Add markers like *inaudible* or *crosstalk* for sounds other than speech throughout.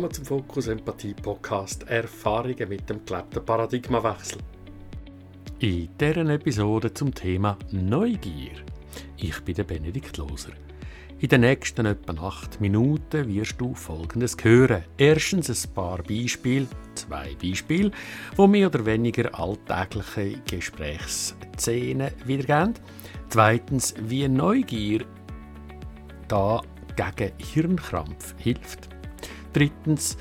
Willkommen zum Fokus Empathie Podcast Erfahrungen mit dem gelebten Paradigmawechsel. In dieser Episode zum Thema Neugier. Ich bin der Benedikt Loser. In den nächsten etwa acht Minuten wirst du Folgendes hören. Erstens ein paar Beispiele, zwei Beispiele, wo mehr oder weniger alltägliche Gesprächsszenen wiedergeben. Zweitens, wie Neugier da gegen Hirnkrampf hilft. Drittens,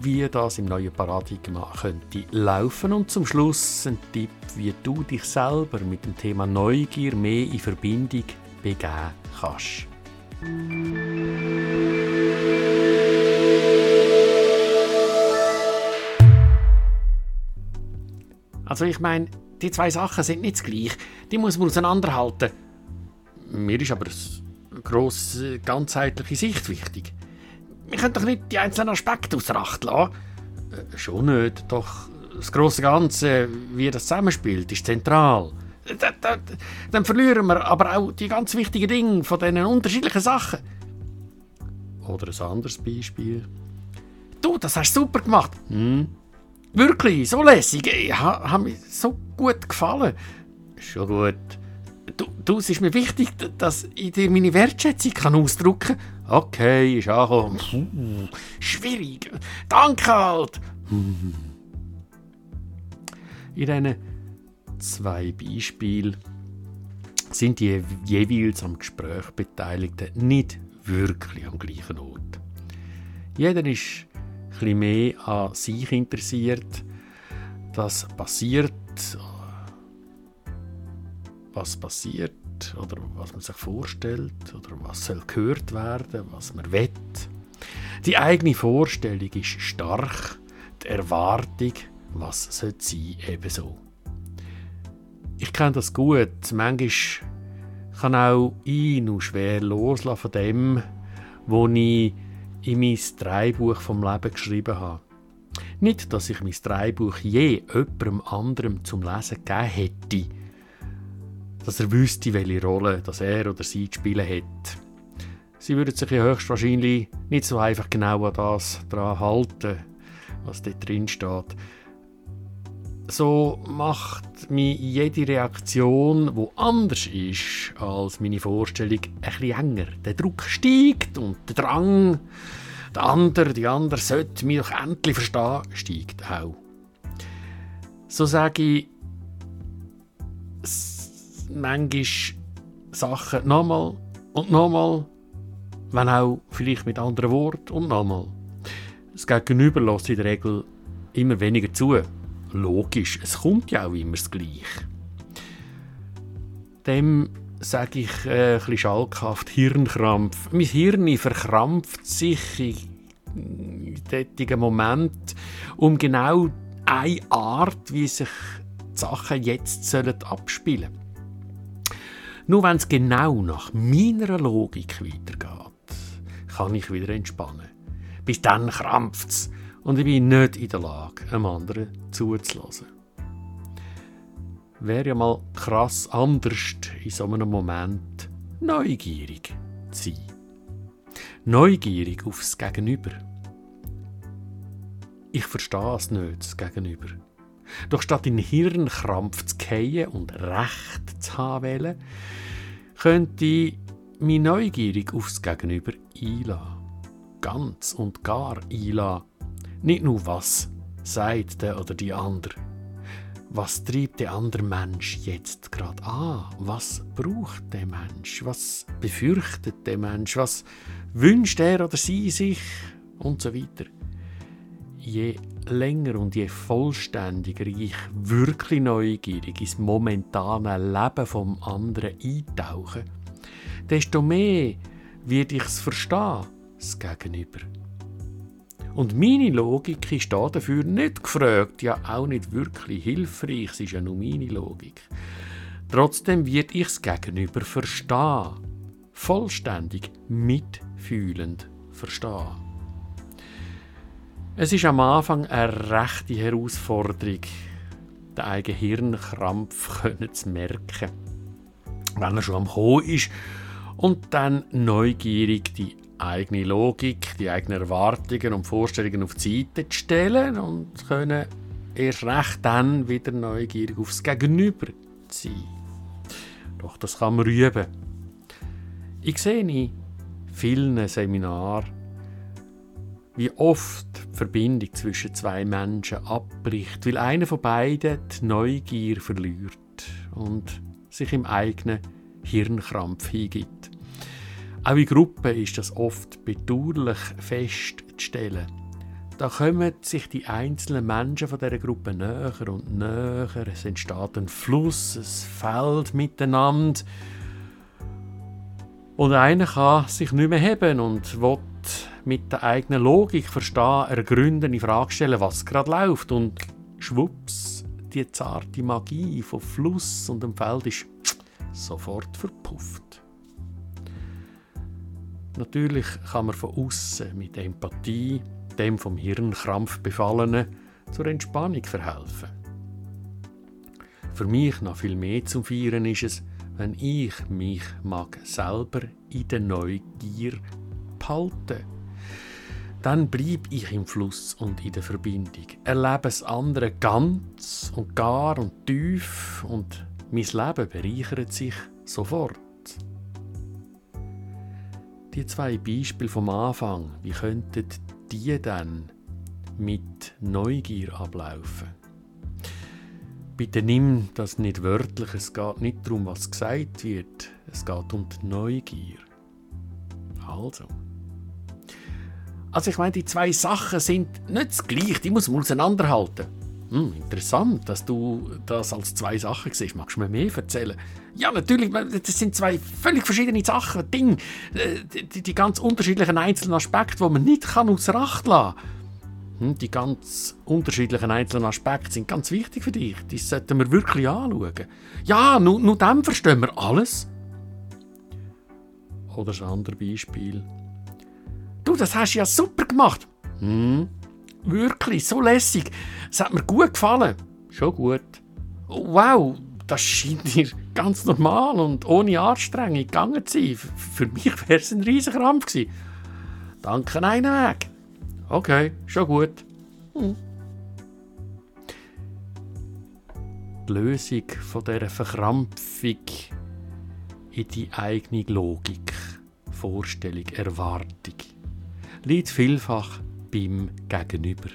wie das im neuen Paradigma könnte laufen und zum Schluss ein Tipp, wie du dich selber mit dem Thema Neugier mehr in Verbindung begeben kannst. Also ich meine, die zwei Sachen sind nicht gleich. Die muss man auseinanderhalten. Mir ist aber eine grosse, ganzheitliche Sicht wichtig. Wir können doch nicht die einzelnen Aspekte außer Acht lassen. Äh, schon nicht, doch das große Ganze, wie das zusammenspielt, ist zentral. Da, da, dann verlieren wir aber auch die ganz wichtigen Dinge von diesen unterschiedlichen Sachen. Oder ein anderes Beispiel. Du, das hast du super gemacht. Hm? Wirklich, so lässig. Ich ha, hat mir so gut gefallen. Schon gut. Du, du, es ist mir wichtig, dass ich dir meine Wertschätzung kann ausdrücken kann. Okay, ist angekommen. Uh, schwierig. Danke halt. In diesen zwei Beispielen sind die jeweils am Gespräch Beteiligten nicht wirklich am gleichen Ort. Jeder ist ein mehr an sich interessiert. Das passiert, was passiert oder was man sich vorstellt oder was soll gehört werden, was man will. Die eigene Vorstellung ist stark, die Erwartung, was sollte sein, ebenso. Ich kenne das gut. Manchmal kann auch ich noch schwer loslassen von dem, was ich in mein Dreibuch vom Leben geschrieben habe. Nicht, dass ich mein Dreibuch je jemandem anderem zum Lesen gegeben hätte, dass er wüsste, welche Rolle dass er oder sie zu spielen hat. Sie würden sich ja höchstwahrscheinlich nicht so einfach genau an das daran halten, was dort drin steht so macht mich jede Reaktion, wo anders ist als meine Vorstellung, bisschen enger. Der Druck steigt und der Drang, der andere, die andere sollte mich doch endlich verstehen, steigt auch. So sage ich manchmal Sachen nochmal und nochmal, wenn auch vielleicht mit anderen Worten und nochmal. Das Gegenüber lässt in der Regel immer weniger zu logisch, es kommt ja auch immer das Gleiche. Dem sage ich äh, ein bisschen schalkhaft Hirnkrampf. Mein Hirn verkrampft sich in solchen Moment um genau eine Art, wie sich die Sachen jetzt sollen abspielen Nur wenn es genau nach meiner Logik weitergeht, kann ich wieder entspannen. Bis dann krampft es und ich bin nicht in der Lage, einem anderen zuzulassen. Wäre ja mal krass anders in so einem Moment neugierig zu sein. Neugierig aufs Gegenüber. Ich verstehe es nicht, das Gegenüber. Doch statt in Hirnkrampf zu fallen und Recht zu haben, könnte ich mich neugierig aufs Gegenüber einladen. Ganz und gar einladen nicht nur was sagt der oder die andere. Was treibt der andere Mensch jetzt gerade an? Was braucht der Mensch? Was befürchtet der Mensch? Was wünscht er oder sie sich? Und so weiter. Je länger und je vollständiger ich wirklich neugierig ins momentane Leben vom anderen eintauche, desto mehr wird ich es verstehen, das Gegenüber. Und meine Logik ist da dafür nicht gefragt, ja auch nicht wirklich hilfreich, es ist ja nur meine Logik. Trotzdem wird ich es gegenüber verstehen. Vollständig, mitfühlend verstehen. Es ist am Anfang eine rechte Herausforderung, den eigenen Hirnkrampf *laughs* zu merken. Wenn er schon am Kommen ist und dann neugierig die eigene Logik, die eigenen Erwartungen und Vorstellungen auf die Seite zu stellen und können erst recht dann wieder neugierig aufs Gegenüber sein. Doch das kann man üben. Ich sehe in vielen Seminaren, wie oft die Verbindung zwischen zwei Menschen abbricht, weil einer von beiden die Neugier verliert und sich im eigenen Hirnkrampf hingibt. Auch in Gruppen ist das oft bedauerlich festzustellen. Da kommen sich die einzelnen Menschen von dieser Gruppe näher und näher. Es entsteht ein Fluss, ein Feld miteinander. Und einer kann sich nicht mehr heben und will mit der eigenen Logik verstehen, ergründen, in Frage stellen, was gerade läuft. Und schwupps, die zarte Magie vom Fluss und dem Feld ist sofort verpufft. Natürlich kann man von außen mit Empathie dem vom Hirnkrampf Befallenen zur Entspannung verhelfen. Für mich noch viel mehr zum Feiern ist es, wenn ich mich mag selber in der Neugier behalten. Dann bleibe ich im Fluss und in der Verbindung, erlebe das andere ganz und gar und tief und mein Leben bereichert sich sofort. Die zwei Beispiele vom Anfang, wie könnten die dann mit Neugier ablaufen. Bitte nimm das nicht wörtlich, es geht nicht darum, was gesagt wird, es geht um die Neugier. Also. Also ich meine, die zwei Sachen sind nicht das gleiche, die muss man auseinanderhalten. Hm, interessant, dass du das als zwei Sachen siehst. Magst du mir mehr erzählen? Ja, natürlich, das sind zwei völlig verschiedene Sachen, Dinge, äh, die, die ganz unterschiedlichen einzelnen Aspekte, die man nicht kann außer Acht lassen. Hm, die ganz unterschiedlichen einzelnen Aspekte sind ganz wichtig für dich. Die sollten wir wirklich anschauen. Ja, nur, nur dann verstehen wir alles. Oder ein anderes Beispiel. Du, das hast du ja super gemacht. Hm, wirklich, so lässig. Es hat mir gut gefallen. Schon gut. Wow, das scheint *laughs* dir ganz normal und ohne Anstrengung gegangen zu sein. Für mich wäre es ein riesiger Krampf gewesen. Danke, einen Weg. Okay, schon gut. Hm. Die Lösung von dieser Verkrampfung in die eigene Logik, Vorstellung, Erwartung liegt vielfach beim Gegenüber.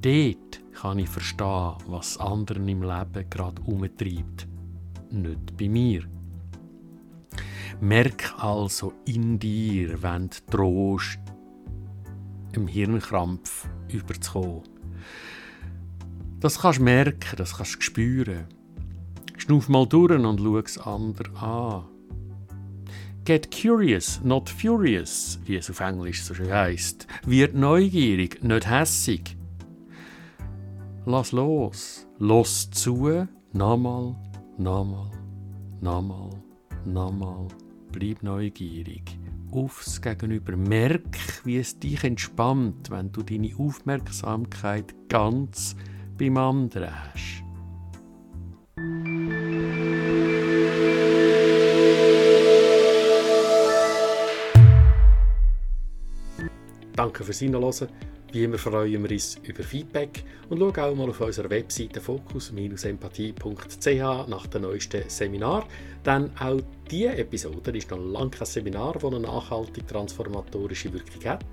Dort kann ich verstehen, was anderen im Leben gerade umtreibt, nicht bei mir. Merk also in dir, wenn du drohst, im Hirnkrampf überzukommen. Das kannst du merken, das kannst du spüren. Schnuff mal durch und schau es andere an. Get curious, not furious, wie es auf Englisch so schön heisst. Wird neugierig, nicht hässig. Lass los, los zu, nochmal, nochmal, nochmal, nochmal. Bleib neugierig. Aufs Gegenüber. Merk, wie es dich entspannt, wenn du deine Aufmerksamkeit ganz beim anderen hast. Danke fürs Hinhören. Wie immer freuen wir uns über Feedback und schau auch mal auf unserer Webseite fokus-empathie.ch nach dem neuesten Seminar. Denn auch diese Episode ist noch lange kein Seminar, das eine nachhaltig transformatorische Wirkung hat.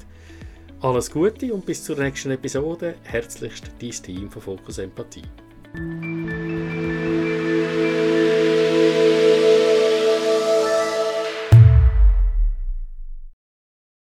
Alles Gute und bis zur nächsten Episode. Herzlichst dein Team von Fokus Empathie.